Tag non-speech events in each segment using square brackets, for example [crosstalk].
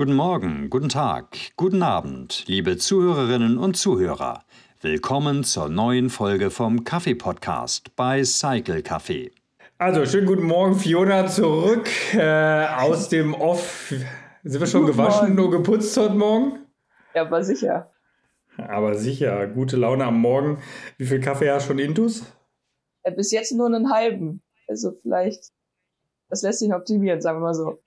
Guten Morgen, guten Tag, guten Abend, liebe Zuhörerinnen und Zuhörer. Willkommen zur neuen Folge vom Kaffee-Podcast bei Cycle Café. Also, schönen guten Morgen, Fiona, zurück äh, aus dem Off. Sind wir schon guten gewaschen Morgen. und geputzt heute Morgen? Ja, aber sicher. Aber sicher, gute Laune am Morgen. Wie viel Kaffee hast du schon intus? Ja, bis jetzt nur einen halben. Also vielleicht, das lässt sich optimieren, sagen wir mal so.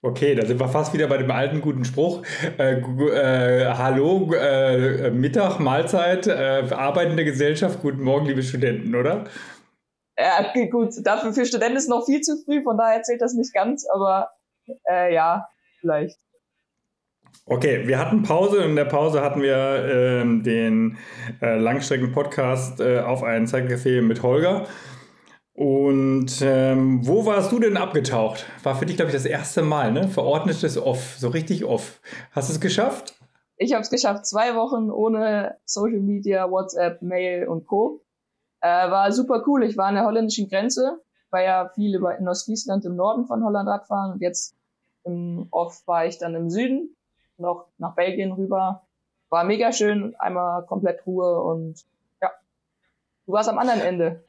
Okay, da sind wir fast wieder bei dem alten guten Spruch. Äh, äh, hallo, äh, Mittag, Mahlzeit, äh, arbeitende Gesellschaft, guten Morgen, liebe Studenten, oder? Ja, gut. Dafür für Studenten ist noch viel zu früh, von daher zählt das nicht ganz, aber äh, ja, vielleicht. Okay, wir hatten Pause und in der Pause hatten wir ähm, den äh, Langstrecken-Podcast auf einen Zeitcafé mit Holger. Und ähm, wo warst du denn abgetaucht? War für dich, glaube ich, das erste Mal, ne? Verordnetes Off, so richtig Off. Hast du es geschafft? Ich habe es geschafft, zwei Wochen ohne Social Media, WhatsApp, Mail und Co. Äh, war super cool. Ich war an der holländischen Grenze, war ja viel über in Ostfriesland im Norden von Holland Radfahren und jetzt im Off war ich dann im Süden, noch nach Belgien rüber. War mega schön, einmal komplett Ruhe und ja. Du warst am anderen Ende.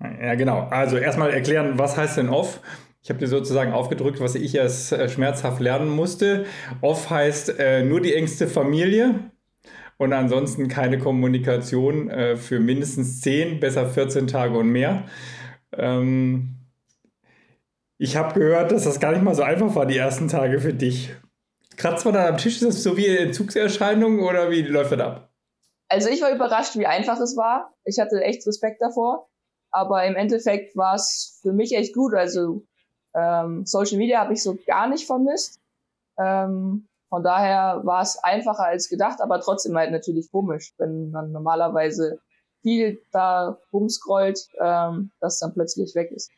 Ja, genau. Also erstmal erklären, was heißt denn Off? Ich habe dir sozusagen aufgedrückt, was ich erst äh, schmerzhaft lernen musste. Off heißt äh, nur die engste Familie und ansonsten keine Kommunikation äh, für mindestens 10, besser 14 Tage und mehr. Ähm, ich habe gehört, dass das gar nicht mal so einfach war, die ersten Tage für dich. Kratzt man dann am Tisch, ist das so wie Entzugserscheinung oder wie läuft das ab? Also ich war überrascht, wie einfach es war. Ich hatte echt Respekt davor. Aber im Endeffekt war es für mich echt gut. Also ähm, Social Media habe ich so gar nicht vermisst. Ähm, von daher war es einfacher als gedacht, aber trotzdem halt natürlich komisch, wenn man normalerweise viel da rumscrollt, ähm, dass dann plötzlich weg ist.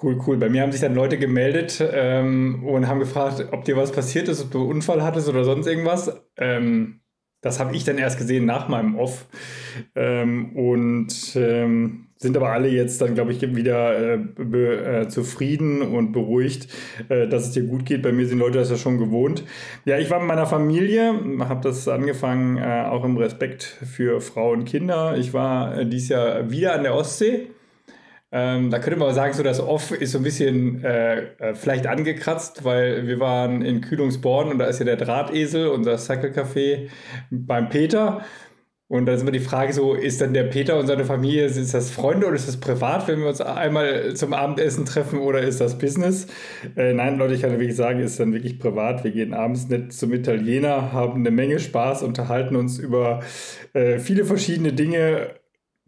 Cool, cool. Bei mir haben sich dann Leute gemeldet ähm, und haben gefragt, ob dir was passiert ist, ob du einen Unfall hattest oder sonst irgendwas. Ähm, das habe ich dann erst gesehen nach meinem Off. Ähm, und ähm, sind aber alle jetzt dann, glaube ich, wieder äh, äh, zufrieden und beruhigt, äh, dass es dir gut geht. Bei mir sind Leute das ja schon gewohnt. Ja, ich war mit meiner Familie, habe das angefangen, äh, auch im Respekt für Frau und Kinder. Ich war äh, dieses Jahr wieder an der Ostsee. Ähm, da könnte man sagen, so das Off ist so ein bisschen äh, äh, vielleicht angekratzt, weil wir waren in Kühlungsborn und da ist ja der Drahtesel, unser Cycle Café beim Peter. Und da ist immer die Frage so, ist dann der Peter und seine Familie, ist das Freunde oder ist das privat, wenn wir uns einmal zum Abendessen treffen oder ist das Business? Äh, nein, Leute, ich kann wirklich sagen, ist dann wirklich privat. Wir gehen abends nett zum Italiener, haben eine Menge Spaß, unterhalten uns über äh, viele verschiedene Dinge,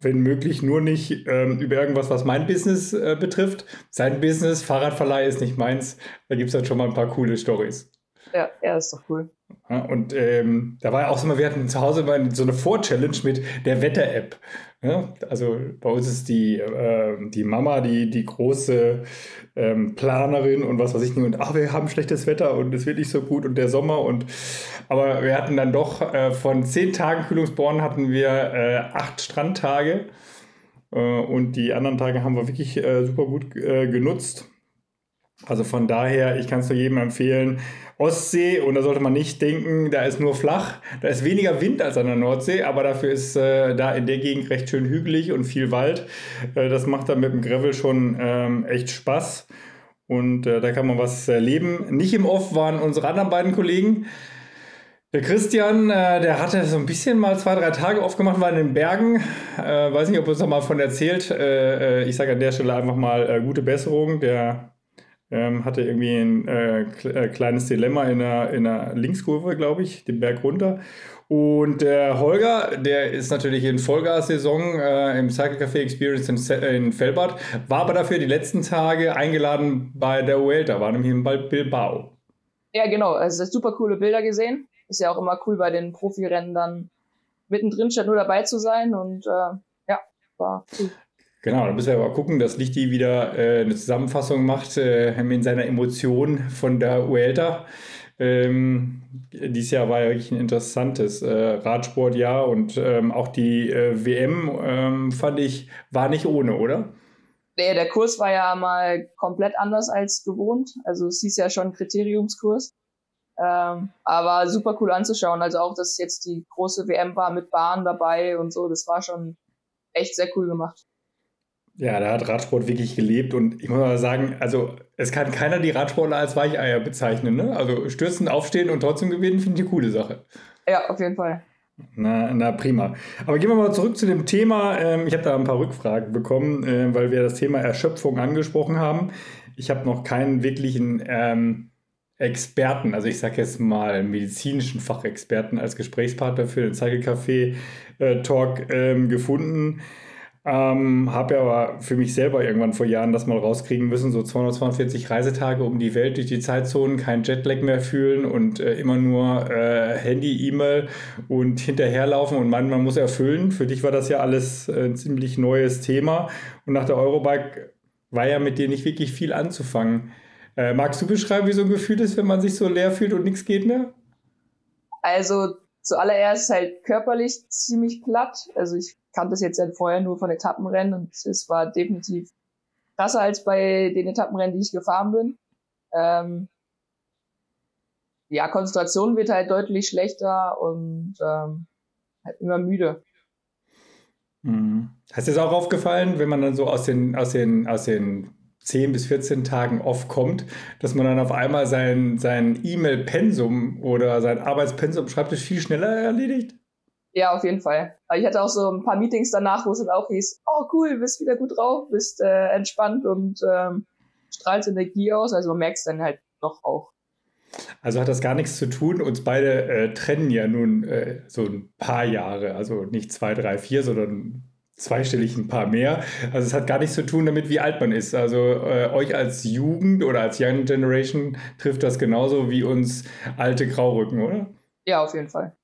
wenn möglich nur nicht ähm, über irgendwas, was mein Business äh, betrifft. Sein Business, Fahrradverleih ist nicht meins. Da gibt es dann schon mal ein paar coole Stories. Ja, ja, ist doch cool. Ja, und ähm, da war ja auch so mal, wir hatten zu Hause mal so eine Vor-Challenge mit der Wetter-App. Ja, also bei uns ist die, äh, die Mama die, die große ähm, Planerin und was weiß ich nicht. Und ach, wir haben schlechtes Wetter und es wird nicht so gut und der Sommer. Und aber wir hatten dann doch äh, von zehn Tagen Kühlungsborn hatten wir äh, acht Strandtage. Äh, und die anderen Tage haben wir wirklich äh, super gut äh, genutzt. Also von daher, ich kann es nur jedem empfehlen, Ostsee und da sollte man nicht denken, da ist nur flach. Da ist weniger Wind als an der Nordsee, aber dafür ist äh, da in der Gegend recht schön hügelig und viel Wald. Äh, das macht dann mit dem Gravel schon ähm, echt Spaß und äh, da kann man was erleben. Nicht im Off waren unsere anderen beiden Kollegen. Der Christian, äh, der hatte so ein bisschen mal zwei, drei Tage aufgemacht, war in den Bergen. Äh, weiß nicht, ob er uns noch mal von erzählt. Äh, ich sage an der Stelle einfach mal gute Besserung. Der ähm, hatte irgendwie ein äh, äh, kleines Dilemma in der, in der Linkskurve, glaube ich, den Berg runter. Und der Holger, der ist natürlich in Vollgas-Saison äh, im Cycle Café Experience in, in Fellbad, war aber dafür die letzten Tage eingeladen bei der Vuelta, war nämlich in Bilbao. Ja, genau, also super coole Bilder gesehen. Ist ja auch immer cool bei den Profirennen dann mittendrin statt nur dabei zu sein und äh, ja, war cool. Genau, da müssen wir aber gucken, dass Lichti wieder äh, eine Zusammenfassung macht äh, in seiner Emotion von der Uelta. Ähm, dieses Jahr war ja wirklich ein interessantes äh, Radsportjahr und ähm, auch die äh, WM ähm, fand ich war nicht ohne, oder? Nee, der Kurs war ja mal komplett anders als gewohnt. Also es hieß ja schon Kriteriumskurs. Ähm, aber super cool anzuschauen. Also auch, dass jetzt die große WM war mit Bahn dabei und so, das war schon echt sehr cool gemacht. Ja, da hat Radsport wirklich gelebt und ich muss mal sagen, also es kann keiner die Radsportler als Weicheier bezeichnen. Ne? Also stürzen, aufstehen und trotzdem gewinnen, finde ich eine coole Sache. Ja, auf jeden Fall. Na, na prima. Aber gehen wir mal zurück zu dem Thema. Ähm, ich habe da ein paar Rückfragen bekommen, äh, weil wir das Thema Erschöpfung angesprochen haben. Ich habe noch keinen wirklichen ähm, Experten, also ich sage jetzt mal medizinischen Fachexperten als Gesprächspartner für den Cycle Café äh, Talk ähm, gefunden. Ähm, habe ja aber für mich selber irgendwann vor Jahren das mal rauskriegen müssen, so 242 Reisetage um die Welt durch die Zeitzonen, kein Jetlag mehr fühlen und äh, immer nur äh, Handy, E-Mail und hinterherlaufen und meinen, man muss erfüllen. Für dich war das ja alles äh, ein ziemlich neues Thema und nach der Eurobike war ja mit dir nicht wirklich viel anzufangen. Äh, magst du beschreiben, wie so ein Gefühl ist, wenn man sich so leer fühlt und nichts geht mehr? Also zuallererst halt körperlich ziemlich platt. Also ich kannte das jetzt ja vorher nur von Etappenrennen und es war definitiv krasser als bei den Etappenrennen, die ich gefahren bin. Ähm, ja, Konzentration wird halt deutlich schlechter und ähm, halt immer müde. Mhm. Hast du es auch aufgefallen, wenn man dann so aus den, aus den, aus den 10 bis 14 Tagen off kommt, dass man dann auf einmal sein, sein E-Mail-Pensum oder sein Arbeitspensum Schreibtisch viel schneller erledigt? Ja, auf jeden Fall. Ich hatte auch so ein paar Meetings danach, wo es dann auch hieß, oh cool, bist wieder gut drauf, bist äh, entspannt und ähm, strahlst Energie aus. Also man merkt es dann halt doch auch. Also hat das gar nichts zu tun. Uns beide äh, trennen ja nun äh, so ein paar Jahre, also nicht zwei, drei, vier, sondern zweistellig ein paar mehr. Also es hat gar nichts zu tun damit, wie alt man ist. Also äh, euch als Jugend oder als Young Generation trifft das genauso wie uns alte Graurücken, oder? Ja, auf jeden Fall.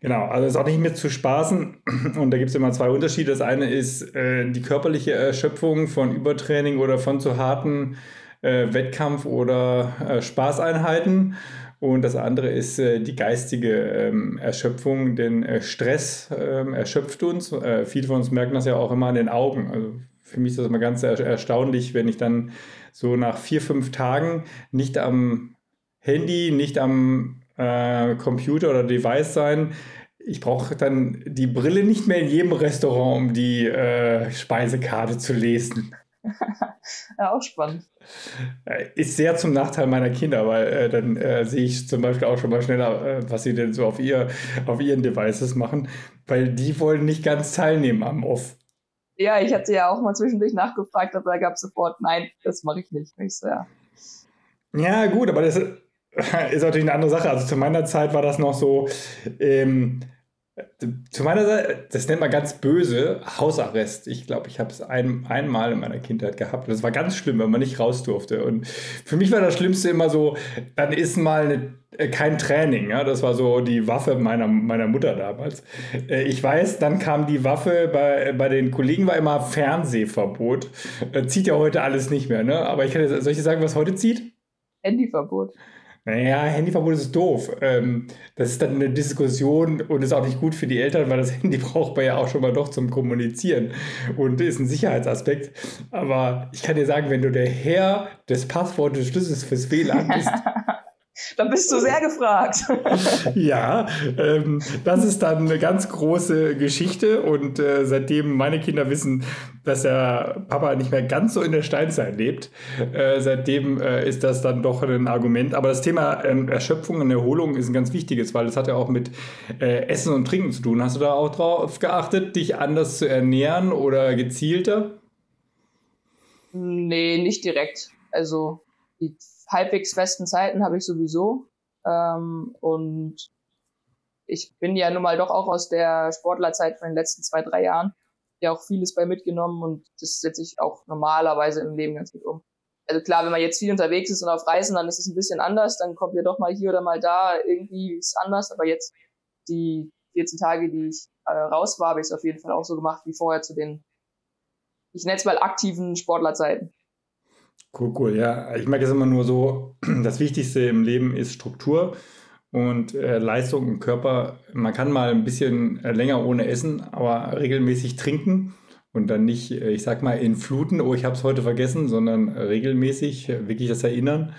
Genau, also ist auch nicht mehr zu spaßen. Und da gibt es immer zwei Unterschiede. Das eine ist äh, die körperliche Erschöpfung von Übertraining oder von zu harten äh, Wettkampf- oder äh, Spaßeinheiten. Und das andere ist äh, die geistige ähm, Erschöpfung, denn äh, Stress ähm, erschöpft uns. Äh, viele von uns merken das ja auch immer an den Augen. Also für mich ist das immer ganz er erstaunlich, wenn ich dann so nach vier, fünf Tagen nicht am Handy, nicht am äh, Computer oder Device sein. Ich brauche dann die Brille nicht mehr in jedem Restaurant, um die äh, Speisekarte zu lesen. ja, [laughs] auch spannend. Äh, ist sehr zum Nachteil meiner Kinder, weil äh, dann äh, sehe ich zum Beispiel auch schon mal schneller, äh, was sie denn so auf, ihr, auf ihren Devices machen, weil die wollen nicht ganz teilnehmen am Off. Ja, ich hatte ja auch mal zwischendurch nachgefragt, aber da gab es sofort, nein, das mache ich nicht. Ich so, ja. ja, gut, aber das [laughs] ist natürlich eine andere Sache. Also zu meiner Zeit war das noch so, ähm, zu meiner Seite, das nennt man ganz böse Hausarrest. Ich glaube, ich habe es ein, einmal in meiner Kindheit gehabt. Das war ganz schlimm, wenn man nicht raus durfte. Und für mich war das Schlimmste immer so, dann ist mal eine, äh, kein Training. Ja? Das war so die Waffe meiner, meiner Mutter damals. Äh, ich weiß, dann kam die Waffe, bei, bei den Kollegen war immer Fernsehverbot. Äh, zieht ja heute alles nicht mehr. Ne? Aber ich kann, soll ich dir sagen, was heute zieht? Handyverbot. Naja, Handyverbot ist doof. Ähm, das ist dann eine Diskussion und ist auch nicht gut für die Eltern, weil das [laughs] Handy braucht man ja auch schon mal doch zum Kommunizieren und ist ein Sicherheitsaspekt. Aber ich kann dir sagen, wenn du der Herr des Passwortes Schlüssels fürs WLAN bist, [laughs] dann bist du sehr gefragt. [laughs] ja, ähm, das ist dann eine ganz große Geschichte und äh, seitdem meine Kinder wissen, dass der Papa nicht mehr ganz so in der Steinzeit lebt, äh, seitdem äh, ist das dann doch ein Argument. Aber das Thema ähm, Erschöpfung und Erholung ist ein ganz wichtiges, weil das hat ja auch mit äh, Essen und Trinken zu tun. Hast du da auch drauf geachtet, dich anders zu ernähren oder gezielter? Nee, nicht direkt. Also die halbwegs festen Zeiten habe ich sowieso. Ähm, und ich bin ja nun mal doch auch aus der Sportlerzeit von den letzten zwei, drei Jahren ja auch vieles bei mitgenommen und das setze ich auch normalerweise im Leben ganz gut um. Also klar, wenn man jetzt viel unterwegs ist und auf Reisen, dann ist es ein bisschen anders, dann kommt ja doch mal hier oder mal da irgendwie ist anders, aber jetzt die 14 Tage, die ich äh, raus war, habe ich es auf jeden Fall auch so gemacht wie vorher zu den, ich nenne es mal aktiven Sportlerzeiten. Cool, cool, ja. Ich merke es immer nur so, [clears throat] das Wichtigste im Leben ist Struktur und äh, Leistung im Körper. Man kann mal ein bisschen äh, länger ohne Essen, aber regelmäßig trinken und dann nicht, äh, ich sag mal, in Fluten, oh, ich habe es heute vergessen, sondern regelmäßig äh, wirklich das Erinnern.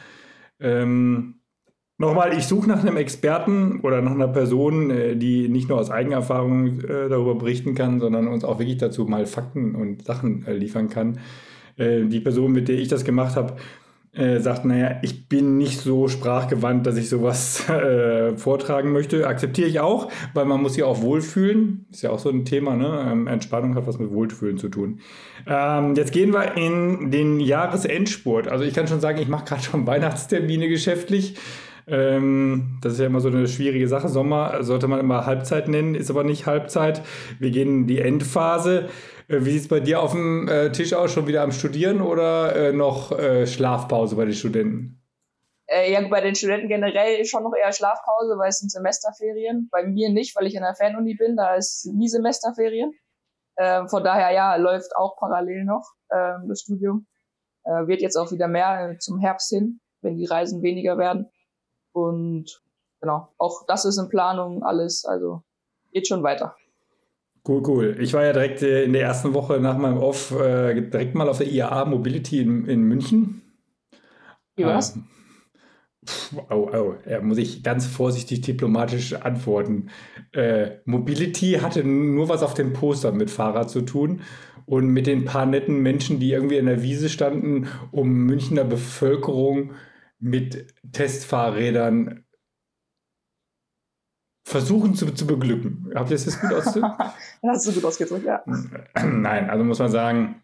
Ähm, Nochmal, ich suche nach einem Experten oder nach einer Person, äh, die nicht nur aus Eigenerfahrung äh, darüber berichten kann, sondern uns auch wirklich dazu mal Fakten und Sachen liefern kann. Die Person, mit der ich das gemacht habe, sagt, naja, ich bin nicht so sprachgewandt, dass ich sowas [laughs] äh, vortragen möchte. Akzeptiere ich auch, weil man muss sich auch wohlfühlen. Ist ja auch so ein Thema, ne? Ähm, Entspannung hat was mit Wohlfühlen zu tun. Ähm, jetzt gehen wir in den Jahresendspurt. Also ich kann schon sagen, ich mache gerade [laughs] schon Weihnachtstermine geschäftlich. Ähm, das ist ja immer so eine schwierige Sache. Sommer sollte man immer Halbzeit nennen, ist aber nicht Halbzeit. Wir gehen in die Endphase. Äh, wie sieht es bei dir auf dem äh, Tisch aus? Schon wieder am Studieren oder äh, noch äh, Schlafpause bei den Studenten? Äh, ja, bei den Studenten generell schon noch eher Schlafpause, weil es sind Semesterferien. Bei mir nicht, weil ich in der Fernuni bin, da ist nie Semesterferien. Ähm, von daher, ja, läuft auch parallel noch ähm, das Studium. Äh, wird jetzt auch wieder mehr zum Herbst hin, wenn die Reisen weniger werden. Und genau, auch das ist in Planung, alles, also geht schon weiter. Cool, cool. Ich war ja direkt äh, in der ersten Woche nach meinem Off äh, direkt mal auf der IAA Mobility in, in München. Wie war's? Ähm, oh, oh, ja, muss ich ganz vorsichtig diplomatisch antworten. Äh, Mobility hatte nur was auf dem Poster mit Fahrrad zu tun und mit den paar netten Menschen, die irgendwie in der Wiese standen, um Münchner Bevölkerung mit Testfahrrädern versuchen zu, zu beglücken. Habt ihr das jetzt gut ausgedrückt? [laughs] Hast du gut ausgedrückt, ja. [clears throat] Nein, also muss man sagen,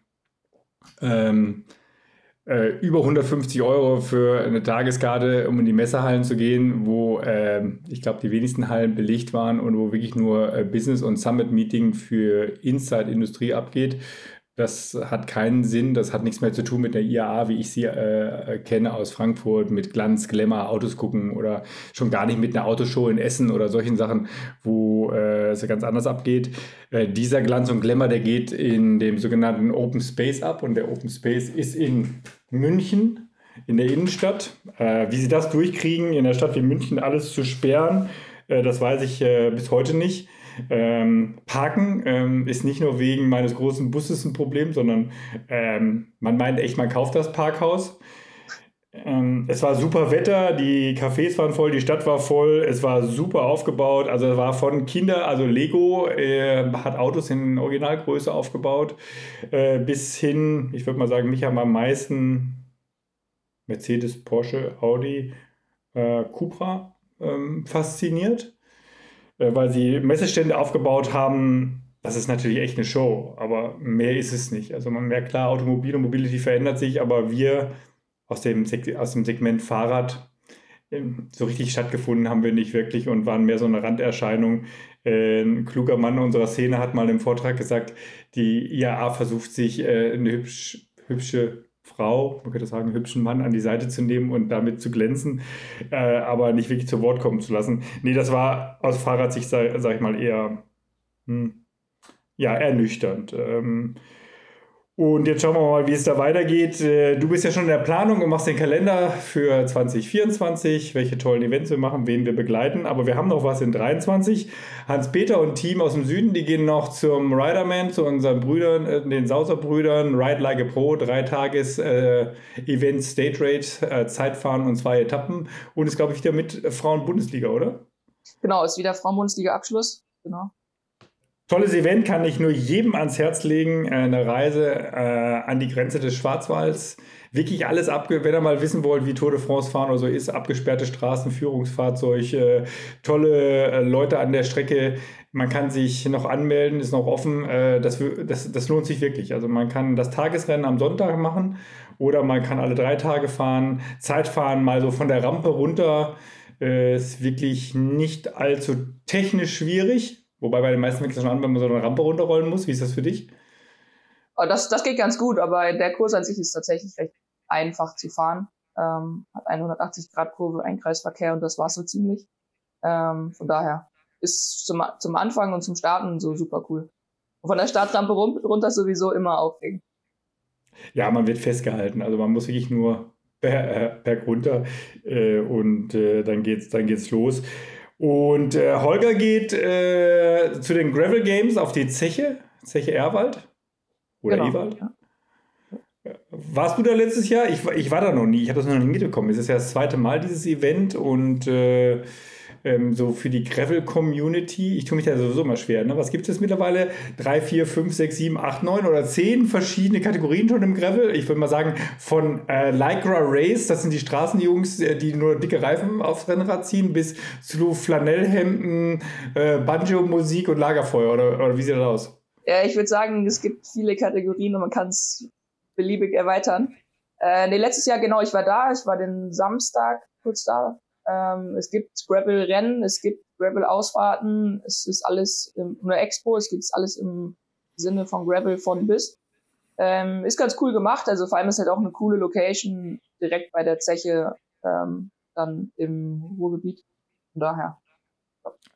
ähm, äh, über 150 Euro für eine Tageskarte, um in die Messehallen zu gehen, wo äh, ich glaube, die wenigsten Hallen belegt waren und wo wirklich nur äh, Business- und Summit-Meeting für Inside-Industrie abgeht. Das hat keinen Sinn, das hat nichts mehr zu tun mit der IAA, wie ich sie äh, kenne aus Frankfurt, mit Glanz, Glamour, Autos gucken oder schon gar nicht mit einer Autoshow in Essen oder solchen Sachen, wo äh, es ganz anders abgeht. Äh, dieser Glanz und Glamour, der geht in dem sogenannten Open Space ab und der Open Space ist in München, in der Innenstadt. Äh, wie sie das durchkriegen, in der Stadt wie München alles zu sperren, äh, das weiß ich äh, bis heute nicht. Ähm, Parken ähm, ist nicht nur wegen meines großen Busses ein Problem, sondern ähm, man meint echt, man kauft das Parkhaus. Ähm, es war super Wetter, die Cafés waren voll, die Stadt war voll, es war super aufgebaut. Also es war von Kinder, also Lego äh, hat Autos in Originalgröße aufgebaut, äh, bis hin, ich würde mal sagen, mich haben am meisten Mercedes, Porsche, Audi, äh, Cupra ähm, fasziniert. Äh, weil sie Messestände aufgebaut haben. Das ist natürlich echt eine Show, aber mehr ist es nicht. Also man merkt klar, Automobil und Mobility verändert sich, aber wir aus dem, aus dem Segment Fahrrad ähm, so richtig stattgefunden haben wir nicht wirklich und waren mehr so eine Randerscheinung. Äh, ein kluger Mann unserer Szene hat mal im Vortrag gesagt, die IAA versucht sich äh, eine hübsch, hübsche Frau, man könnte sagen, hübschen Mann an die Seite zu nehmen und damit zu glänzen, äh, aber nicht wirklich zu Wort kommen zu lassen. Nee, das war aus Fahrradsicht, sag, sag ich mal, eher, hm, ja, ernüchternd. Ähm, und jetzt schauen wir mal, wie es da weitergeht. Äh, du bist ja schon in der Planung und machst den Kalender für 2024, welche tollen Events wir machen, wen wir begleiten. Aber wir haben noch was in 23. Hans-Peter und Team aus dem Süden, die gehen noch zum Riderman, zu unseren Brüdern, äh, den Sauser-Brüdern, Ride Like a Pro, drei Tages äh, Event State Rate, äh, Zeitfahren und zwei Etappen. Und ist, glaube ich, wieder mit Frauen-Bundesliga, oder? Genau, ist wieder Frauen-Bundesliga-Abschluss. Genau. Tolles Event kann ich nur jedem ans Herz legen. Äh, eine Reise äh, an die Grenze des Schwarzwalds. Wirklich alles abge... Wenn ihr mal wissen wollt, wie Tour de France fahren oder so ist, abgesperrte Straßen, Führungsfahrzeug, äh, tolle äh, Leute an der Strecke. Man kann sich noch anmelden, ist noch offen. Äh, das, das, das lohnt sich wirklich. Also man kann das Tagesrennen am Sonntag machen oder man kann alle drei Tage fahren. Zeitfahren mal so von der Rampe runter. Äh, ist wirklich nicht allzu technisch schwierig Wobei bei den meisten fängt es schon an, wenn man so eine Rampe runterrollen muss. Wie ist das für dich? Oh, das, das geht ganz gut, aber der Kurs an sich ist tatsächlich recht einfach zu fahren. Ähm, hat 180 Grad Kurve, ein Kreisverkehr und das war so ziemlich. Ähm, von daher ist zum, zum Anfang und zum Starten so super cool. Und von der Startrampe runter sowieso immer aufregend. Ja, man wird festgehalten. Also man muss wirklich nur berg runter äh, und äh, dann geht's, dann geht's los. Und äh, Holger geht äh, zu den Gravel Games auf die Zeche, Zeche Erwald oder genau, Ewald. Ja. Warst du da letztes Jahr? Ich, ich war da noch nie. Ich habe das noch nie mitbekommen. Es ist ja das zweite Mal dieses Event und äh, ähm, so für die Gravel-Community. Ich tue mich da sowieso immer schwer. Ne? Was gibt es mittlerweile? Drei, vier, fünf, sechs, sieben, acht, neun oder zehn verschiedene Kategorien schon im Gravel. Ich würde mal sagen, von äh, Lycra Race, das sind die Straßenjungs, äh, die nur dicke Reifen aufs Rennrad ziehen, bis zu Flanellhemden, äh, Banjo-Musik und Lagerfeuer. Oder, oder wie sieht das aus? Ja, ich würde sagen, es gibt viele Kategorien und man kann es beliebig erweitern. Äh, nee, letztes Jahr genau, ich war da, ich war den Samstag kurz da, ähm, es gibt Gravel-Rennen, es gibt Gravel-Ausfahrten, es ist alles im, eine Expo, es gibt alles im Sinne von Gravel von bis. Ähm, ist ganz cool gemacht, also vor allem ist halt auch eine coole Location direkt bei der Zeche ähm, dann im Ruhrgebiet. Von daher.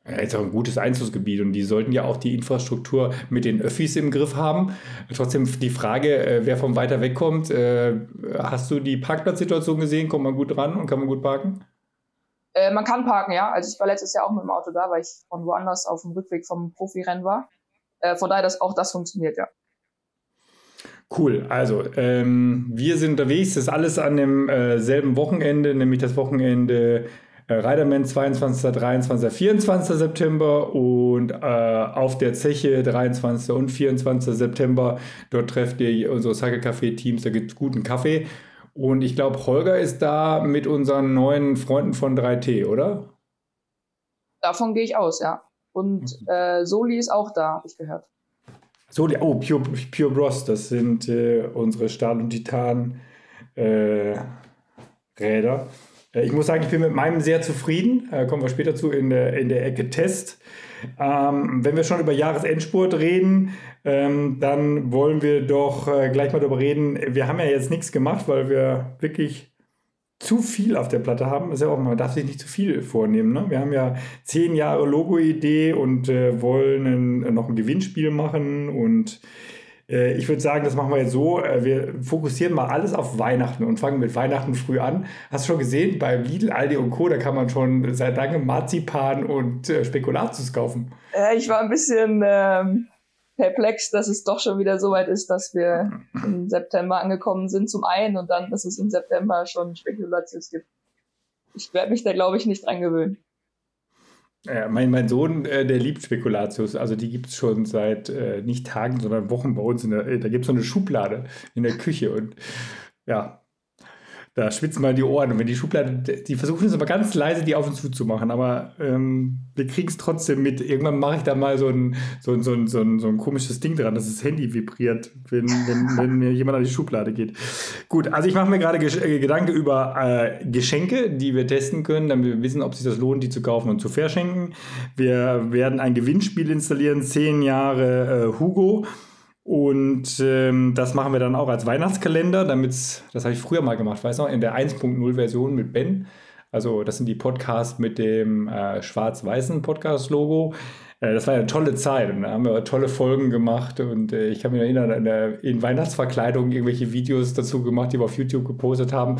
Ja, ist auch ein gutes Einzugsgebiet und die sollten ja auch die Infrastruktur mit den Öffis im Griff haben. Trotzdem die Frage, äh, wer von weiter weg kommt, äh, hast du die Parkplatzsituation gesehen? Kommt man gut ran und kann man gut parken? Äh, man kann parken, ja. Also ich war letztes Jahr auch mit dem Auto da, weil ich von woanders auf dem Rückweg vom Profirennen war. Äh, von daher, dass auch das funktioniert, ja. Cool, also ähm, wir sind unterwegs, das ist alles an demselben äh, Wochenende, nämlich das Wochenende äh, Riderman 22., 23., 24. September und äh, auf der Zeche 23. und 24. September. Dort trefft ihr unsere Cycle Café Teams, da gibt es guten Kaffee. Und ich glaube, Holger ist da mit unseren neuen Freunden von 3T, oder? Davon gehe ich aus, ja. Und mhm. äh, Soli ist auch da, habe ich gehört. Soli, oh, Pure, Pure Bros, das sind äh, unsere Stahl- und Titan-Räder. Äh, ich muss sagen, ich bin mit meinem sehr zufrieden. Äh, kommen wir später zu in der, in der Ecke Test. Ähm, wenn wir schon über Jahresendspurt reden, ähm, dann wollen wir doch äh, gleich mal darüber reden. Wir haben ja jetzt nichts gemacht, weil wir wirklich zu viel auf der Platte haben. ist ja auch, man darf sich nicht zu viel vornehmen. Ne? Wir haben ja zehn Jahre Logo-Idee und äh, wollen ein, noch ein Gewinnspiel machen und ich würde sagen, das machen wir jetzt so. Äh, wir fokussieren mal alles auf Weihnachten und fangen mit Weihnachten früh an. Hast du schon gesehen, bei Lidl, Aldi und Co., da kann man schon seit langem Marzipan und äh, Spekulatius kaufen. ich war ein bisschen ähm, perplex, dass es doch schon wieder so weit ist, dass wir im September angekommen sind zum einen und dann, dass es im September schon Spekulatius gibt. Ich werde mich da, glaube ich, nicht dran gewöhnen. Ja, mein, mein Sohn, äh, der liebt Spekulatius. Also die gibt es schon seit äh, nicht Tagen, sondern Wochen bei uns. In der, da gibt es so eine Schublade in der Küche. Und ja, da schwitzen mal die Ohren. Und wenn die Schublade, die versuchen es aber ganz leise, die auf und zu zu machen, aber ähm, wir kriegen es trotzdem mit. Irgendwann mache ich da mal so ein, so, ein, so, ein, so, ein, so ein komisches Ding dran, dass das Handy vibriert, wenn, wenn, wenn mir jemand an die Schublade geht. Gut, also ich mache mir gerade äh, Gedanken über äh, Geschenke, die wir testen können, damit wir wissen, ob sich das lohnt, die zu kaufen und zu verschenken. Wir werden ein Gewinnspiel installieren, zehn Jahre äh, Hugo. Und ähm, das machen wir dann auch als Weihnachtskalender, damit das habe ich früher mal gemacht, weiß noch, in der 1.0-Version mit Ben. Also das sind die Podcasts mit dem äh, schwarz-weißen Podcast-Logo. Äh, das war eine tolle Zeit und da haben wir tolle Folgen gemacht und äh, ich kann mich erinnern, in, der, in Weihnachtsverkleidung irgendwelche Videos dazu gemacht, die wir auf YouTube gepostet haben.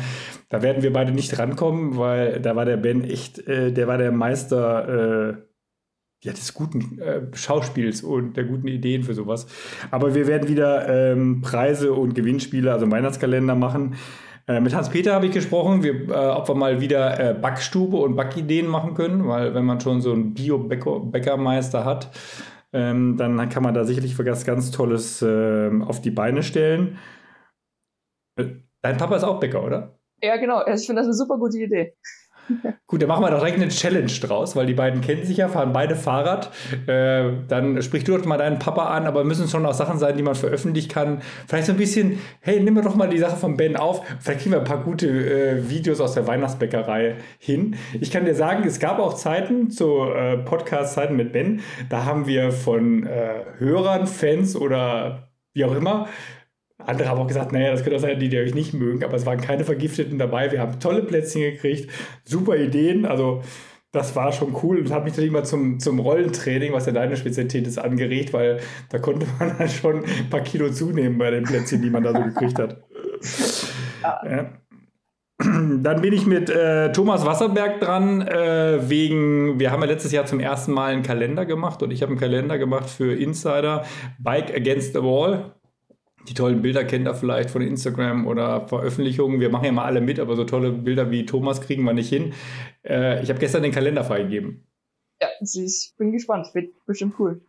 Da werden wir beide nicht rankommen, weil da war der Ben echt, äh, der war der Meister äh, ja, des guten äh, Schauspiels und der guten Ideen für sowas. Aber wir werden wieder ähm, Preise und Gewinnspiele, also Weihnachtskalender machen. Äh, mit Hans-Peter habe ich gesprochen, wir, äh, ob wir mal wieder äh, Backstube und Backideen machen können, weil wenn man schon so einen Bio-Bäckermeister hat, ähm, dann kann man da sicherlich was ganz Tolles ähm, auf die Beine stellen. Äh, dein Papa ist auch Bäcker, oder? Ja, genau. Also ich finde das eine super gute Idee. Gut, dann machen wir doch direkt eine Challenge draus, weil die beiden kennen sich ja, fahren beide Fahrrad. Äh, dann sprich du doch mal deinen Papa an, aber müssen schon auch Sachen sein, die man veröffentlichen kann. Vielleicht so ein bisschen, hey, nimm doch mal die Sache von Ben auf. Vielleicht kriegen wir ein paar gute äh, Videos aus der Weihnachtsbäckerei hin. Ich kann dir sagen, es gab auch Zeiten, zu äh, Podcast-Zeiten mit Ben, da haben wir von äh, Hörern, Fans oder wie auch immer, andere haben auch gesagt, naja, das könnte auch sein, die, die euch nicht mögen, aber es waren keine Vergifteten dabei. Wir haben tolle Plätzchen gekriegt, super Ideen. Also, das war schon cool und hat mich natürlich mal zum, zum Rollentraining, was ja deine Spezialität ist, angeregt, weil da konnte man dann [laughs] schon ein paar Kilo zunehmen bei den Plätzchen, die man da so gekriegt hat. Ja. Dann bin ich mit äh, Thomas Wasserberg dran, äh, wegen, wir haben ja letztes Jahr zum ersten Mal einen Kalender gemacht und ich habe einen Kalender gemacht für Insider Bike Against the Wall die tollen Bilder kennt ihr vielleicht von Instagram oder Veröffentlichungen. Wir machen ja mal alle mit, aber so tolle Bilder wie Thomas kriegen wir nicht hin. Äh, ich habe gestern den Kalender freigegeben. Ja, ich bin gespannt. Wird bestimmt cool.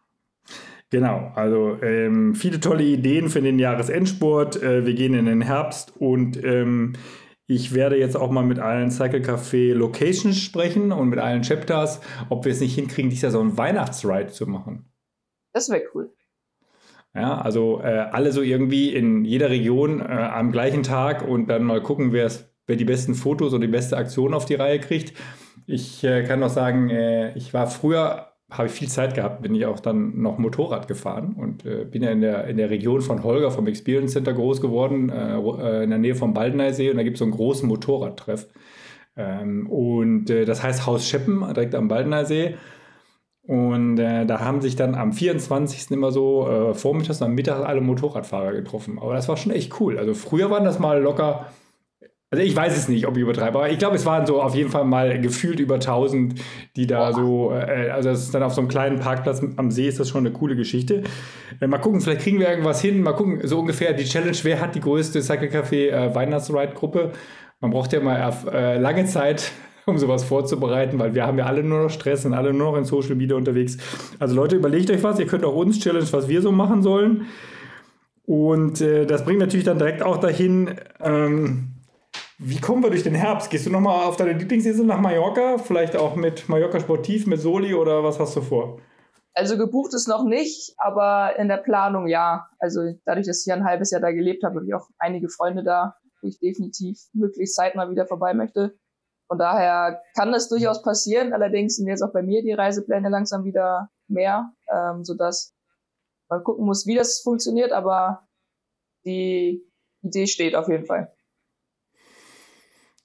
Genau, also ähm, viele tolle Ideen für den Jahresendsport. Äh, wir gehen in den Herbst und ähm, ich werde jetzt auch mal mit allen Cycle Café Locations sprechen und mit allen Chapters, ob wir es nicht hinkriegen, dieses Jahr so ein Weihnachtsride zu machen. Das wäre cool. Ja, also äh, alle so irgendwie in jeder Region äh, am gleichen Tag und dann mal gucken, wer die besten Fotos oder die beste Aktion auf die Reihe kriegt. Ich äh, kann noch sagen, äh, ich war früher, habe ich viel Zeit gehabt, bin ich auch dann noch Motorrad gefahren und äh, bin ja in der, in der Region von Holger vom Experience Center groß geworden, äh, in der Nähe vom Baldeneysee und da gibt es so einen großen Motorradtreff. Ähm, und das heißt Haus Scheppen, direkt am Baldeneysee. Und äh, da haben sich dann am 24. immer so äh, vormittags und am Mittag alle Motorradfahrer getroffen. Aber das war schon echt cool. Also früher waren das mal locker, also ich weiß es nicht, ob ich übertreibe, aber ich glaube, es waren so auf jeden Fall mal gefühlt über 1000, die da so, äh, also das ist dann auf so einem kleinen Parkplatz am See ist das schon eine coole Geschichte. Äh, mal gucken, vielleicht kriegen wir irgendwas hin. Mal gucken, so ungefähr die Challenge, wer hat die größte Cycle Café äh, Weihnachtsride-Gruppe? Man braucht ja mal äh, lange Zeit, [laughs] um sowas vorzubereiten, weil wir haben ja alle nur noch Stress und alle nur noch in Social Media unterwegs. Also Leute, überlegt euch was, ihr könnt auch uns challenge, was wir so machen sollen. Und äh, das bringt natürlich dann direkt auch dahin, ähm, wie kommen wir durch den Herbst? Gehst du nochmal auf deine Lieblingsinsel nach Mallorca? Vielleicht auch mit Mallorca Sportiv, mit Soli oder was hast du vor? Also gebucht ist noch nicht, aber in der Planung ja. Also dadurch, dass ich ein halbes Jahr da gelebt habe, habe ich auch einige Freunde da, wo ich definitiv möglichst zeitnah wieder vorbei möchte. Von daher kann das durchaus passieren. Allerdings sind jetzt auch bei mir die Reisepläne langsam wieder mehr, ähm, sodass man gucken muss, wie das funktioniert. Aber die Idee steht auf jeden Fall.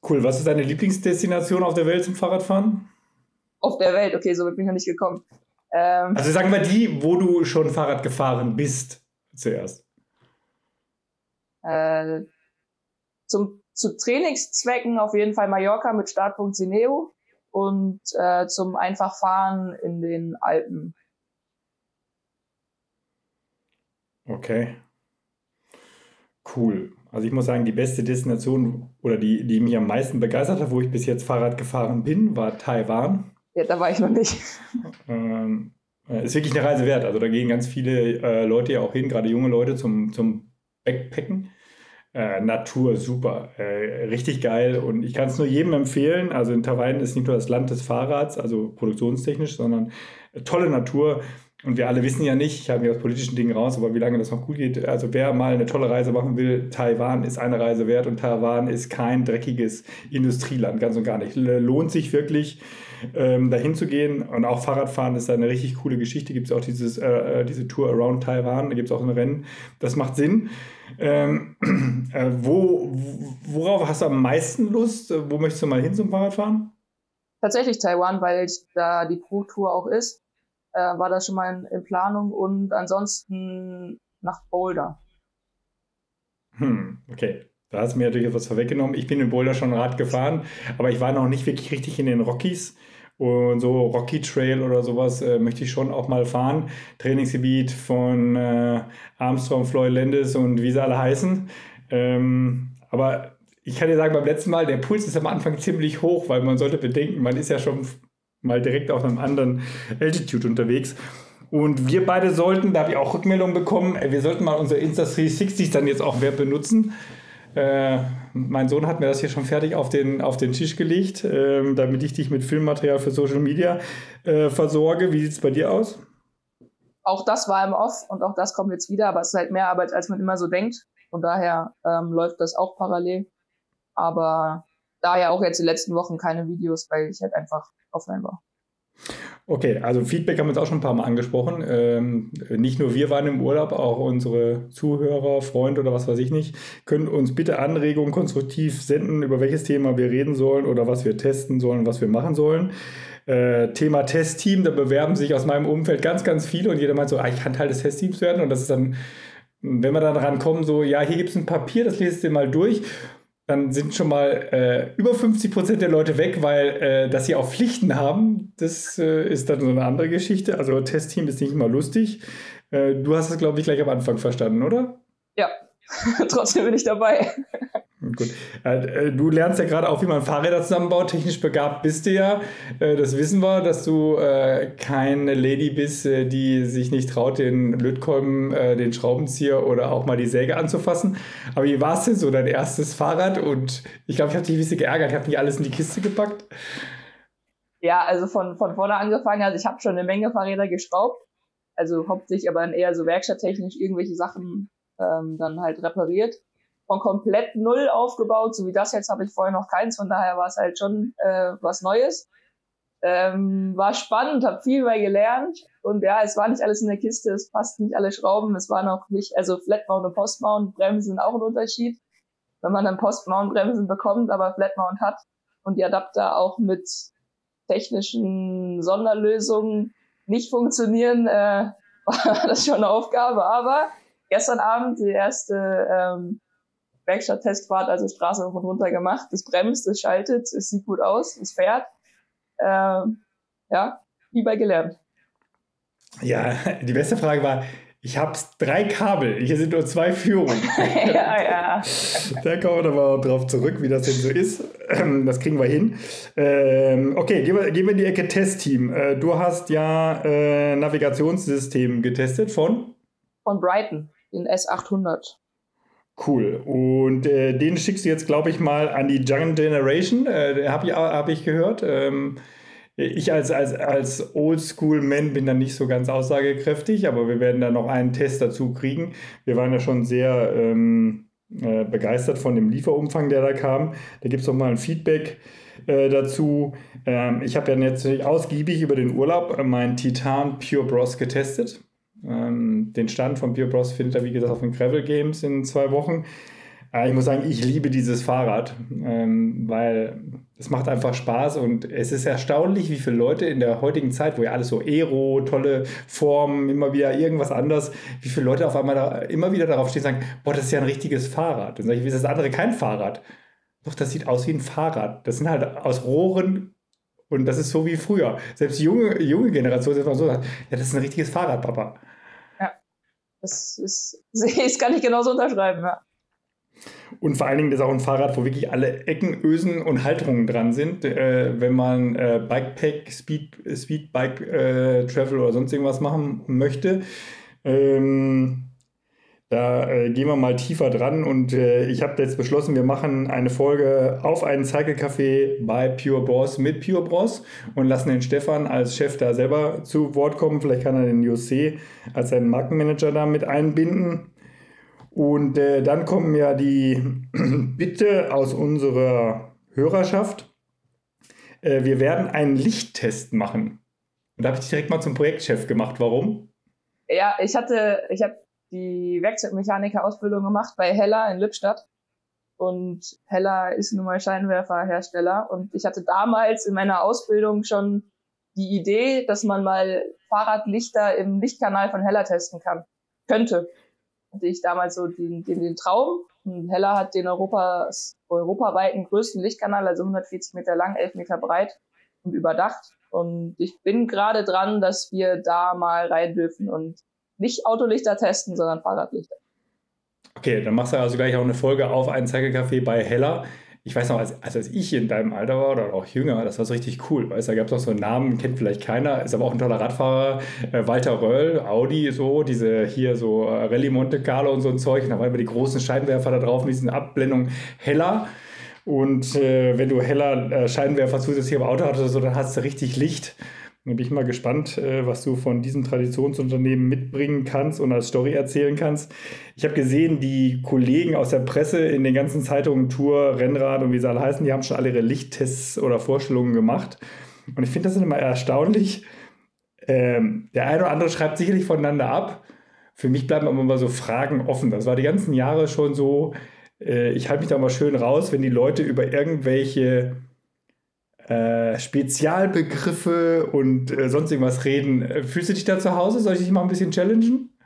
Cool. Was ist deine Lieblingsdestination auf der Welt zum Fahrradfahren? Auf der Welt, okay, so bin ich noch nicht gekommen. Ähm, also sagen wir die, wo du schon Fahrrad gefahren bist zuerst. Äh, zum zu Trainingszwecken auf jeden Fall Mallorca mit Startpunkt Sineo und äh, zum Einfachfahren in den Alpen. Okay. Cool. Also ich muss sagen, die beste Destination oder die, die mich am meisten begeistert hat, wo ich bis jetzt Fahrrad gefahren bin, war Taiwan. Ja, da war ich noch nicht. Ähm, äh, ist wirklich eine Reise wert. Also da gehen ganz viele äh, Leute ja auch hin, gerade junge Leute zum, zum Backpacken. Äh, Natur super, äh, richtig geil und ich kann es nur jedem empfehlen. Also in Taiwan ist nicht nur das Land des Fahrrads, also produktionstechnisch, sondern äh, tolle Natur. Und wir alle wissen ja nicht, ich habe mich aus politischen Dingen raus, aber wie lange das noch gut geht. Also wer mal eine tolle Reise machen will, Taiwan ist eine Reise wert und Taiwan ist kein dreckiges Industrieland, ganz und gar nicht. Lohnt sich wirklich, ähm, dahin zu gehen. Und auch Fahrradfahren ist eine richtig coole Geschichte. Gibt es auch dieses, äh, diese Tour Around Taiwan, da gibt es auch ein Rennen. Das macht Sinn. Ähm, [clears throat] äh, wo, worauf hast du am meisten Lust? Wo möchtest du mal hin zum Fahrradfahren? Tatsächlich Taiwan, weil da die Pro-Tour auch ist. Äh, war das schon mal in, in, Planung und ansonsten nach Boulder. Hm, okay. Da hast du mir natürlich etwas vorweggenommen. Ich bin in Boulder schon Rad gefahren, aber ich war noch nicht wirklich richtig in den Rockies. Und so Rocky Trail oder sowas äh, möchte ich schon auch mal fahren. Trainingsgebiet von äh, Armstrong, Floyd Landis und wie sie alle heißen. Ähm, aber ich kann dir sagen, beim letzten Mal, der Puls ist am Anfang ziemlich hoch, weil man sollte bedenken, man ist ja schon mal direkt auf einem anderen Altitude unterwegs. Und wir beide sollten, da habe ich auch Rückmeldungen bekommen, äh, wir sollten mal unsere Insta360s dann jetzt auch mehr benutzen. Äh, mein Sohn hat mir das hier schon fertig auf den, auf den Tisch gelegt, äh, damit ich dich mit Filmmaterial für Social Media äh, versorge. Wie sieht es bei dir aus? Auch das war im Off und auch das kommt jetzt wieder, aber es ist halt mehr Arbeit, als man immer so denkt. Von daher ähm, läuft das auch parallel. Aber daher auch jetzt die letzten Wochen keine Videos, weil ich halt einfach offline war. Okay, also Feedback haben wir jetzt auch schon ein paar Mal angesprochen. Ähm, nicht nur wir waren im Urlaub, auch unsere Zuhörer, Freunde oder was weiß ich nicht, können uns bitte Anregungen konstruktiv senden, über welches Thema wir reden sollen oder was wir testen sollen, was wir machen sollen. Äh, Thema Testteam, da bewerben sich aus meinem Umfeld ganz, ganz viele und jeder meint so, ah, ich kann Teil des Testteams werden und das ist dann, wenn wir dann rankommen, so, ja, hier gibt es ein Papier, das lest ihr mal durch dann sind schon mal äh, über 50 Prozent der Leute weg, weil äh, dass sie auch Pflichten haben, das äh, ist dann so eine andere Geschichte. Also Testteam ist nicht immer lustig. Äh, du hast es, glaube ich, gleich am Anfang verstanden, oder? Ja, [laughs] trotzdem bin ich dabei. [laughs] Gut. Äh, äh, du lernst ja gerade auch, wie man Fahrräder zusammenbaut. Technisch begabt bist du ja. Äh, das wissen wir, dass du keine Lady bist, die sich nicht traut, den Lötkolben, den Schraubenzieher oder auch mal die Säge anzufassen. Aber wie war es denn so, dein erstes Fahrrad? Und ich glaube, ich habe dich ein bisschen geärgert. Ich habe nicht alles in die Kiste gepackt. Ja, also von, von vorne angefangen. Also ich habe schon eine Menge Fahrräder geschraubt. Also hauptsächlich aber eher so werkstatttechnisch irgendwelche Sachen ähm, dann halt repariert von komplett null aufgebaut, so wie das jetzt habe ich vorher noch keins, von daher war es halt schon äh, was Neues. Ähm, war spannend, habe viel bei gelernt und ja, es war nicht alles in der Kiste, es passten nicht alle Schrauben, es waren auch nicht, also Flatmount und Postmount Bremsen auch ein Unterschied. Wenn man dann Postmount Bremsen bekommt, aber Flatmount hat und die Adapter auch mit technischen Sonderlösungen nicht funktionieren, äh, [laughs] war das schon eine Aufgabe. Aber gestern Abend die erste ähm, Werkstatttestfahrt, also Straße hoch und runter gemacht. Es bremst, es schaltet, es sieht gut aus, es fährt. Ähm, ja, bei gelernt. Ja, die beste Frage war, ich habe drei Kabel, hier sind nur zwei Führungen. [laughs] ja, ja. Da kommen wir aber drauf zurück, wie das denn so ist. [clears throat] Das kriegen wir hin. Ähm, okay, gehen wir, gehen wir in die Ecke Testteam. Äh, du hast ja äh, Navigationssystem getestet von? Von Brighton, den S800. Cool. Und äh, den schickst du jetzt, glaube ich, mal an die Young Generation. Äh, Habe ich, hab ich gehört. Ähm, ich als, als, als Oldschool-Man bin da nicht so ganz aussagekräftig, aber wir werden da noch einen Test dazu kriegen. Wir waren ja schon sehr ähm, äh, begeistert von dem Lieferumfang, der da kam. Da gibt es noch mal ein Feedback äh, dazu. Ähm, ich habe ja jetzt ausgiebig über den Urlaub meinen Titan Pure Bros getestet. Ähm, den Stand von Pure Bros findet er, wie gesagt, auf den Gravel Games in zwei Wochen. Äh, ich muss sagen, ich liebe dieses Fahrrad, ähm, weil es macht einfach Spaß und es ist erstaunlich, wie viele Leute in der heutigen Zeit, wo ja alles so Aero, tolle Formen, immer wieder irgendwas anderes, wie viele Leute auf einmal da, immer wieder darauf stehen und sagen, boah, das ist ja ein richtiges Fahrrad. Dann sage ich, wie ist das andere kein Fahrrad? Doch, das sieht aus wie ein Fahrrad. Das sind halt aus Rohren und das ist so wie früher. Selbst junge, junge Generation ist immer so, ja, das ist ein richtiges Fahrrad, Papa. Das ist, [laughs] das kann ich genauso unterschreiben, ja. Und vor allen Dingen das ist auch ein Fahrrad, wo wirklich alle Ecken, Ösen und Halterungen dran sind. Äh, wenn man äh, Bikepack, Speed, Speedbike äh, Travel oder sonst irgendwas machen möchte. Ähm, da äh, gehen wir mal tiefer dran und äh, ich habe jetzt beschlossen, wir machen eine Folge auf einen Cycle Café bei Pure Bros mit Pure Bros und lassen den Stefan als Chef da selber zu Wort kommen. Vielleicht kann er den Jose als seinen Markenmanager da mit einbinden. Und äh, dann kommen ja die [clears throat] Bitte aus unserer Hörerschaft. Äh, wir werden einen Lichttest machen. Und da habe ich direkt mal zum Projektchef gemacht. Warum? Ja, ich hatte, ich habe die Werkzeugmechaniker-Ausbildung gemacht bei Heller in Lippstadt. Und Heller ist nun mal Scheinwerferhersteller. Und ich hatte damals in meiner Ausbildung schon die Idee, dass man mal Fahrradlichter im Lichtkanal von Heller testen kann. Könnte. Hatte ich damals so den, den, den Traum. Und Heller hat den Europas, europaweiten größten Lichtkanal, also 140 Meter lang, 11 Meter breit und überdacht. Und ich bin gerade dran, dass wir da mal rein dürfen und nicht Autolichter testen, sondern Fahrradlichter. Okay, dann machst du also gleich auch eine Folge auf einen Cycle-Café bei Heller. Ich weiß noch, als, als ich in deinem Alter war oder auch jünger, das war so richtig cool. Weißt, da gab es noch so einen Namen, kennt vielleicht keiner, ist aber auch ein toller Radfahrer. Äh, Walter Röll, Audi, so, diese hier so äh, Rallye Monte Carlo und so ein Zeug. Und da waren immer die großen Scheinwerfer da drauf mit diesen Abblendungen heller. Und äh, wenn du heller äh, Scheinwerfer zusätzlich im Auto hattest, so, dann hast du richtig Licht. Da bin ich mal gespannt, äh, was du von diesem Traditionsunternehmen mitbringen kannst und als Story erzählen kannst. Ich habe gesehen, die Kollegen aus der Presse in den ganzen Zeitungen Tour, Rennrad und wie sie alle heißen, die haben schon alle ihre Lichttests oder Vorstellungen gemacht. Und ich finde das immer erstaunlich. Ähm, der eine oder andere schreibt sicherlich voneinander ab. Für mich bleiben aber immer so Fragen offen. Das war die ganzen Jahre schon so. Äh, ich halte mich da mal schön raus, wenn die Leute über irgendwelche äh, Spezialbegriffe und äh, sonst irgendwas reden. Äh, fühlst du dich da zu Hause? Soll ich dich mal ein bisschen challengen?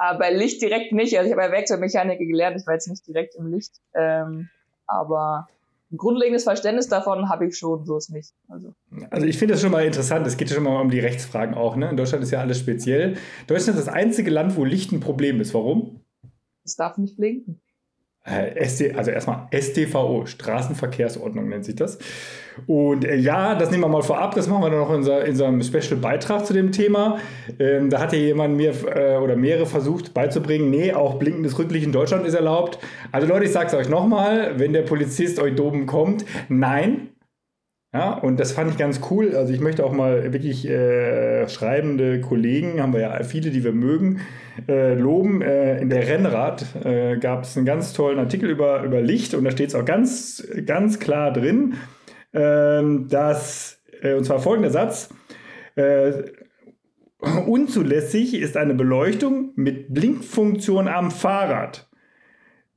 Aber bei Licht direkt nicht. Also ich habe ja Werkzeugmechanik gelernt, ich war jetzt nicht direkt im Licht. Ähm, aber ein grundlegendes Verständnis davon habe ich schon, so ist nicht. Also, also ich finde das schon mal interessant. Es geht ja schon mal um die Rechtsfragen auch. Ne? In Deutschland ist ja alles speziell. Deutschland ist das einzige Land, wo Licht ein Problem ist. Warum? Es darf nicht blinken. Äh, SD, also erstmal STVO, Straßenverkehrsordnung nennt sich das. Und äh, ja, das nehmen wir mal vorab, das machen wir dann noch in, unser, in unserem Special-Beitrag zu dem Thema. Ähm, da hat ja jemand mir äh, oder mehrere versucht beizubringen, nee, auch blinkendes Rücklicht in Deutschland ist erlaubt. Also Leute, ich sage es euch nochmal, wenn der Polizist euch doben kommt, nein, ja, und das fand ich ganz cool. Also ich möchte auch mal wirklich äh, schreibende Kollegen, haben wir ja viele, die wir mögen, äh, loben. Äh, in der Rennrad äh, gab es einen ganz tollen Artikel über, über Licht und da steht es auch ganz, ganz klar drin, ähm, dass, äh, und zwar folgender Satz, äh, unzulässig ist eine Beleuchtung mit Blinkfunktion am Fahrrad.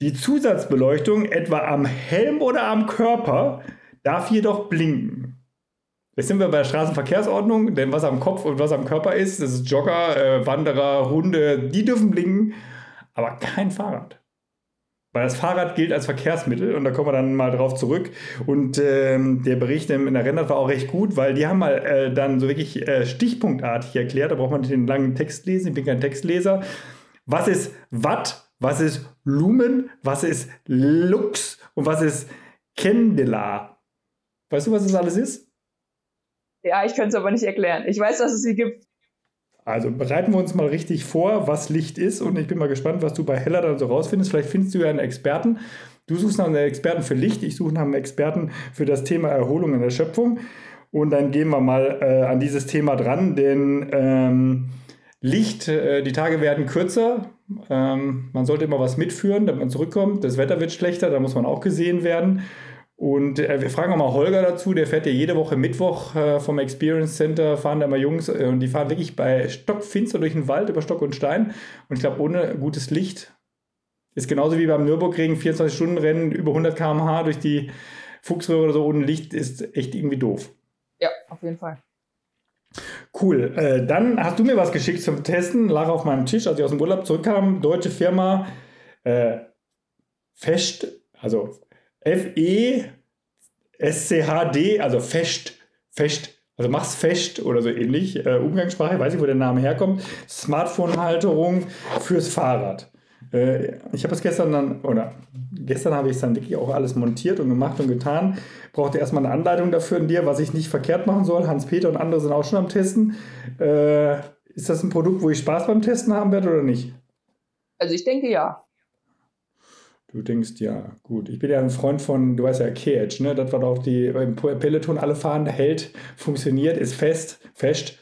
Die Zusatzbeleuchtung etwa am Helm oder am Körper darf jedoch blinken. Jetzt sind wir bei der Straßenverkehrsordnung, denn was am Kopf und was am Körper ist, das ist Jogger, äh, Wanderer, Hunde, die dürfen blinken, aber kein Fahrrad. Weil das Fahrrad gilt als Verkehrsmittel und da kommen wir dann mal drauf zurück. Und ähm, der Bericht in der Rennert war auch recht gut, weil die haben mal äh, dann so wirklich äh, stichpunktartig erklärt, da braucht man nicht den langen Text lesen, ich bin kein Textleser. Was ist Watt, was ist Lumen, was ist Lux und was ist Candela? Weißt du, was das alles ist? Ja, ich könnte es aber nicht erklären. Ich weiß, dass es sie gibt. Also bereiten wir uns mal richtig vor, was Licht ist und ich bin mal gespannt, was du bei Heller dann so rausfindest. Vielleicht findest du ja einen Experten. Du suchst nach einem Experten für Licht, ich suche nach einem Experten für das Thema Erholung in der Schöpfung. Und dann gehen wir mal äh, an dieses Thema dran, denn ähm, Licht, äh, die Tage werden kürzer. Ähm, man sollte immer was mitführen, damit man zurückkommt. Das Wetter wird schlechter, da muss man auch gesehen werden. Und äh, wir fragen auch mal Holger dazu, der fährt ja jede Woche Mittwoch äh, vom Experience Center, fahren da mal Jungs äh, und die fahren wirklich bei Stockfinster durch den Wald über Stock und Stein. Und ich glaube, ohne gutes Licht ist genauso wie beim Nürburgring 24-Stunden-Rennen über 100 km/h durch die Fuchsröhre oder so ohne Licht ist echt irgendwie doof. Ja, auf jeden Fall. Cool. Äh, dann hast du mir was geschickt zum Testen, lag auf meinem Tisch, als ich aus dem Urlaub zurückkam. Deutsche Firma äh, Fest, also F-E-S-C-H-D, also Fest, Fest, also mach's fest oder so ähnlich. Äh, Umgangssprache, weiß nicht, wo der Name herkommt. Smartphone-Halterung fürs Fahrrad. Äh, ich habe es gestern dann, oder gestern habe ich es dann wirklich auch alles montiert und gemacht und getan. Brauchte erstmal eine Anleitung dafür in dir, was ich nicht verkehrt machen soll. Hans-Peter und andere sind auch schon am Testen. Äh, ist das ein Produkt, wo ich Spaß beim Testen haben werde oder nicht? Also ich denke ja. Du denkst, ja, gut. Ich bin ja ein Freund von, du weißt ja, K-Edge, ne? Das war doch die, beim Peloton alle fahren, hält, funktioniert, ist fest, fest.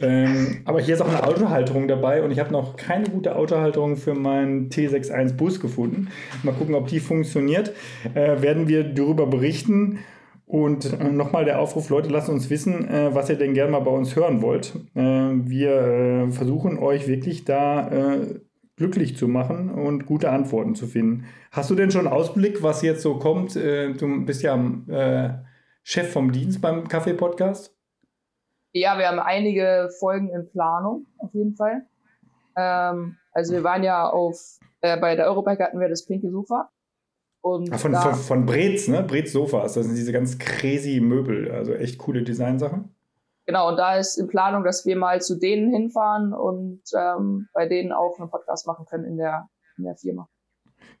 Ähm, aber hier ist auch eine Autohalterung dabei und ich habe noch keine gute Autohalterung für meinen T61 Bus gefunden. Mal gucken, ob die funktioniert. Äh, werden wir darüber berichten. Und äh, nochmal der Aufruf, Leute, lasst uns wissen, äh, was ihr denn gerne mal bei uns hören wollt. Äh, wir äh, versuchen euch wirklich da äh, glücklich zu machen und gute Antworten zu finden. Hast du denn schon einen Ausblick, was jetzt so kommt? Äh, du bist ja äh, Chef vom Dienst beim Kaffee-Podcast. Ja, wir haben einige Folgen in Planung, auf jeden Fall. Ähm, also wir waren ja auf, äh, bei der Eurobike hatten wir das pinke Sofa. Und Ach, von, von, von Brez, ne? Brez Sofas, das sind diese ganz crazy Möbel, also echt coole Designsachen. Genau, und da ist in Planung, dass wir mal zu denen hinfahren und ähm, bei denen auch einen Podcast machen können in der, in der Firma.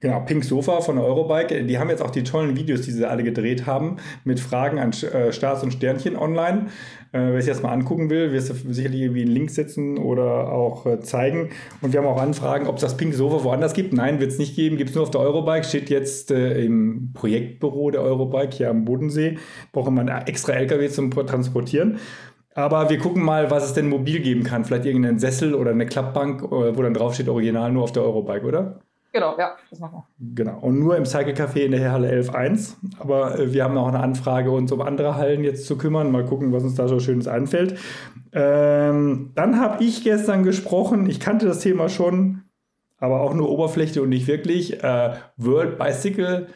Genau, Pink Sofa von der Eurobike. Die haben jetzt auch die tollen Videos, die sie alle gedreht haben, mit Fragen an äh, Stars und Sternchen online. Äh, wer sich das mal angucken will, wird sicherlich irgendwie einen Link setzen oder auch äh, zeigen. Und wir haben auch Anfragen, ob es das Pink Sofa woanders gibt. Nein, wird es nicht geben. Gibt es nur auf der Eurobike. Steht jetzt äh, im Projektbüro der Eurobike hier am Bodensee. Wir einen extra LKW zum Transportieren. Aber wir gucken mal, was es denn mobil geben kann. Vielleicht irgendeinen Sessel oder eine Klappbank, äh, wo dann draufsteht Original nur auf der Eurobike, oder? Genau, ja, das machen wir. Genau. Und nur im Cycle Café in der Halle 11.1. Aber äh, wir haben auch eine Anfrage, uns um andere Hallen jetzt zu kümmern. Mal gucken, was uns da so Schönes einfällt. Ähm, dann habe ich gestern gesprochen, ich kannte das Thema schon, aber auch nur Oberfläche und nicht wirklich. Äh, World Bicycle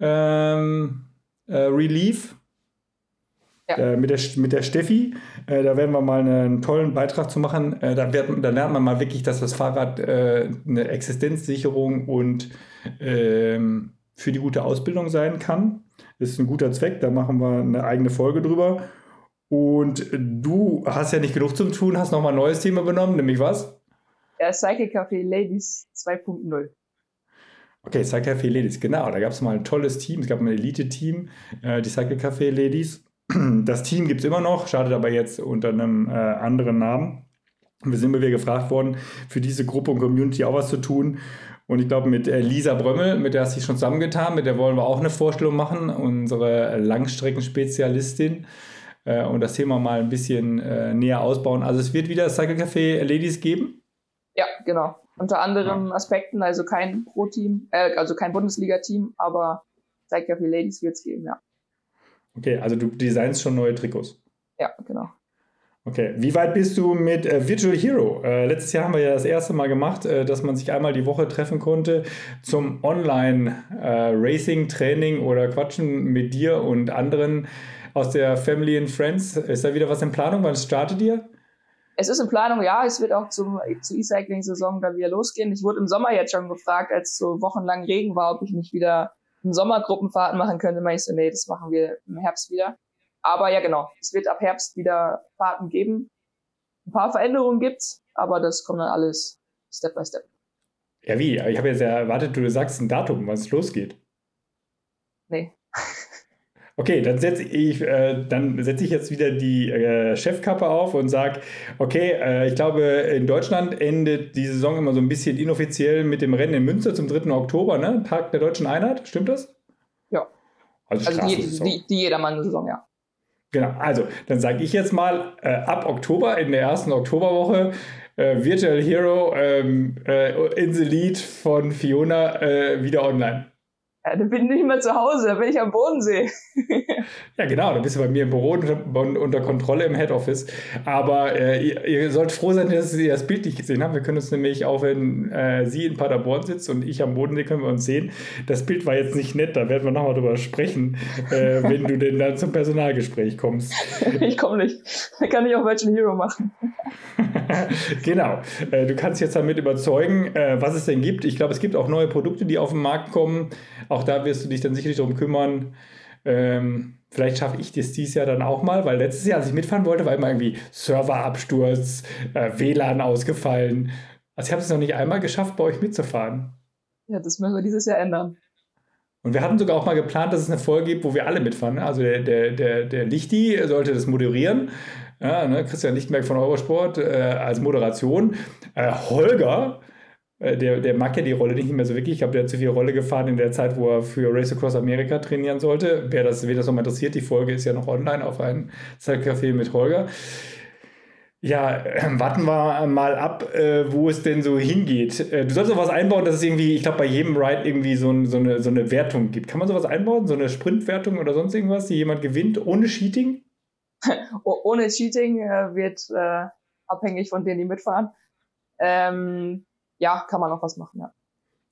ähm, äh, Relief ja. äh, mit, der, mit der Steffi. Äh, da werden wir mal einen tollen Beitrag zu machen. Äh, da, wird, da, lernt man mal wirklich, dass das Fahrrad äh, eine Existenzsicherung und ähm, für die gute Ausbildung sein kann. Das ist ein guter Zweck, da machen wir eine eigene Folge drüber. Und du hast ja nicht genug zu tun, hast nochmal ein neues Thema benommen, nämlich was? Ja, Cycle Café Ladies 2.0. Okay, Cycle Café Ladies, genau. Da gab es mal ein tolles Team. Es gab ein Elite-Team, äh, die Cycle Café Ladies. Das Team gibt es immer noch, startet aber jetzt unter einem äh, anderen Namen. Wir sind immer wieder gefragt worden, für diese Gruppe und Community auch was zu tun. Und ich glaube, mit äh, Lisa Brömmel, mit der hast du dich schon zusammengetan, mit der wollen wir auch eine Vorstellung machen, unsere Langstreckenspezialistin. Äh, und das Thema mal ein bisschen äh, näher ausbauen. Also es wird wieder Cycle Café Ladies geben? Ja, genau. Unter anderem ja. Aspekten, also kein Pro-Team, äh, also kein Bundesliga-Team, aber Cycle Café Ladies wird es geben, ja. Okay, also du designst schon neue Trikots. Ja, genau. Okay, wie weit bist du mit äh, Virtual Hero? Äh, letztes Jahr haben wir ja das erste Mal gemacht, äh, dass man sich einmal die Woche treffen konnte zum Online-Racing-Training äh, oder Quatschen mit dir und anderen aus der Family and Friends. Ist da wieder was in Planung? Wann startet ihr? Es ist in Planung, ja. Es wird auch zum, zur E-Cycling-Saison dann wieder losgehen. Ich wurde im Sommer jetzt schon gefragt, als so wochenlang Regen war, ob ich nicht wieder Sommergruppenfahrten machen könnte. Meinte ich so, nee, das machen wir im Herbst wieder. Aber ja, genau. Es wird ab Herbst wieder Fahrten geben. Ein paar Veränderungen gibt's, aber das kommt dann alles Step by Step. Ja, wie? Ich habe jetzt ja erwartet, du sagst ein Datum, wann es losgeht. Nee. Okay, dann setze ich, äh, dann setze ich jetzt wieder die äh, Chefkappe auf und sage, okay, äh, ich glaube, in Deutschland endet die Saison immer so ein bisschen inoffiziell mit dem Rennen in Münster zum 3. Oktober, ne? Tag der deutschen Einheit, stimmt das? Ja. Also, also die, die, die Jedermann-Saison, ja. Genau, also dann sage ich jetzt mal, äh, ab Oktober, in der ersten Oktoberwoche, äh, Virtual Hero ähm, äh, in the Lead von Fiona wieder online. Ja, dann bin ich nicht mehr zu Hause, da bin ich am Bodensee. [laughs] ja, genau, da bist du bei mir im Büro unter, unter Kontrolle im Head Office. Aber äh, ihr, ihr, sollt froh sein, dass ihr das Bild nicht gesehen habt. Wir können uns nämlich, auch wenn äh, sie in Paderborn sitzt und ich am Bodensee, können wir uns sehen. Das Bild war jetzt nicht nett, da werden wir nochmal drüber sprechen, äh, [laughs] wenn du denn dann zum Personalgespräch kommst. ich komme nicht. Da kann ich auch Virtual Hero machen. [laughs] genau. Äh, du kannst jetzt damit überzeugen, äh, was es denn gibt. Ich glaube, es gibt auch neue Produkte, die auf den Markt kommen. Auch da wirst du dich dann sicherlich darum kümmern. Ähm, vielleicht schaffe ich das dieses Jahr dann auch mal, weil letztes Jahr, als ich mitfahren wollte, war immer irgendwie Serverabsturz, äh, WLAN ausgefallen. Also ich habe es noch nicht einmal geschafft, bei euch mitzufahren. Ja, das müssen wir dieses Jahr ändern. Und wir hatten sogar auch mal geplant, dass es eine Folge gibt, wo wir alle mitfahren. Also der, der, der, der Lichti sollte das moderieren. Ja, ne? Christian Lichtenberg von Eurosport äh, als Moderation. Äh, Holger der, der mag ja die Rolle nicht mehr so wirklich. Ich glaube, der zu viel Rolle gefahren in der Zeit, wo er für Race Across America trainieren sollte. Wer das, wer das interessiert, die Folge ist ja noch online auf einem Zeitcafé mit Holger. Ja, äh, warten wir mal ab, äh, wo es denn so hingeht. Äh, du sollst was einbauen, dass es irgendwie, ich glaube, bei jedem Ride irgendwie so, ein, so, eine, so eine Wertung gibt. Kann man sowas einbauen? So eine Sprintwertung oder sonst irgendwas, die jemand gewinnt ohne Cheating? [laughs] ohne Cheating äh, wird äh, abhängig von denen, die mitfahren. Ähm, ja, kann man auch was machen, ja.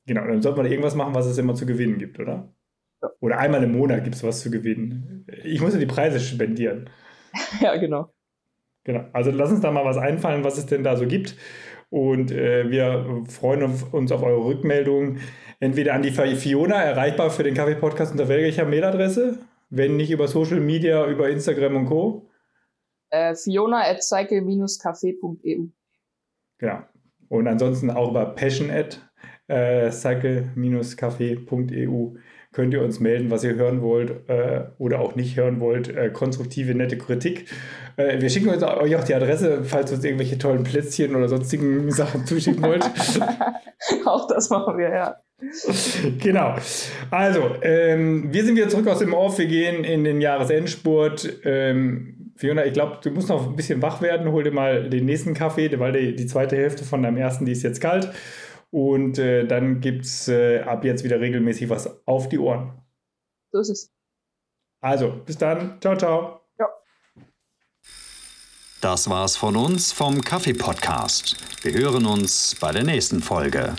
Genau, dann sollte man irgendwas machen, was es immer zu gewinnen gibt, oder? Ja. Oder einmal im Monat gibt es was zu gewinnen. Ich muss ja die Preise spendieren. [laughs] ja, genau. Genau, also lass uns da mal was einfallen, was es denn da so gibt. Und äh, wir freuen uns auf eure Rückmeldungen. Entweder an die Fiona, erreichbar für den Kaffee-Podcast unter welcher Mailadresse? Wenn nicht über Social Media, über Instagram und Co. Äh, Fiona at cycle-café.eu. Genau. Und ansonsten auch über passion at äh, cycle-café.eu könnt ihr uns melden, was ihr hören wollt äh, oder auch nicht hören wollt. Äh, konstruktive, nette Kritik. Äh, wir schicken euch auch die Adresse, falls ihr uns irgendwelche tollen Plätzchen oder sonstigen [laughs] Sachen zuschicken wollt. [laughs] auch das machen wir, ja. [laughs] Genau. Also, ähm, wir sind wieder zurück aus dem Off. Wir gehen in den Jahresendspurt. Ähm, Fiona, ich glaube, du musst noch ein bisschen wach werden. Hol dir mal den nächsten Kaffee, weil die, die zweite Hälfte von deinem ersten, die ist jetzt kalt. Und äh, dann gibt es äh, ab jetzt wieder regelmäßig was auf die Ohren. So ist es. Also, bis dann. Ciao, ciao. Ja. Das war's von uns vom Kaffee-Podcast. Wir hören uns bei der nächsten Folge.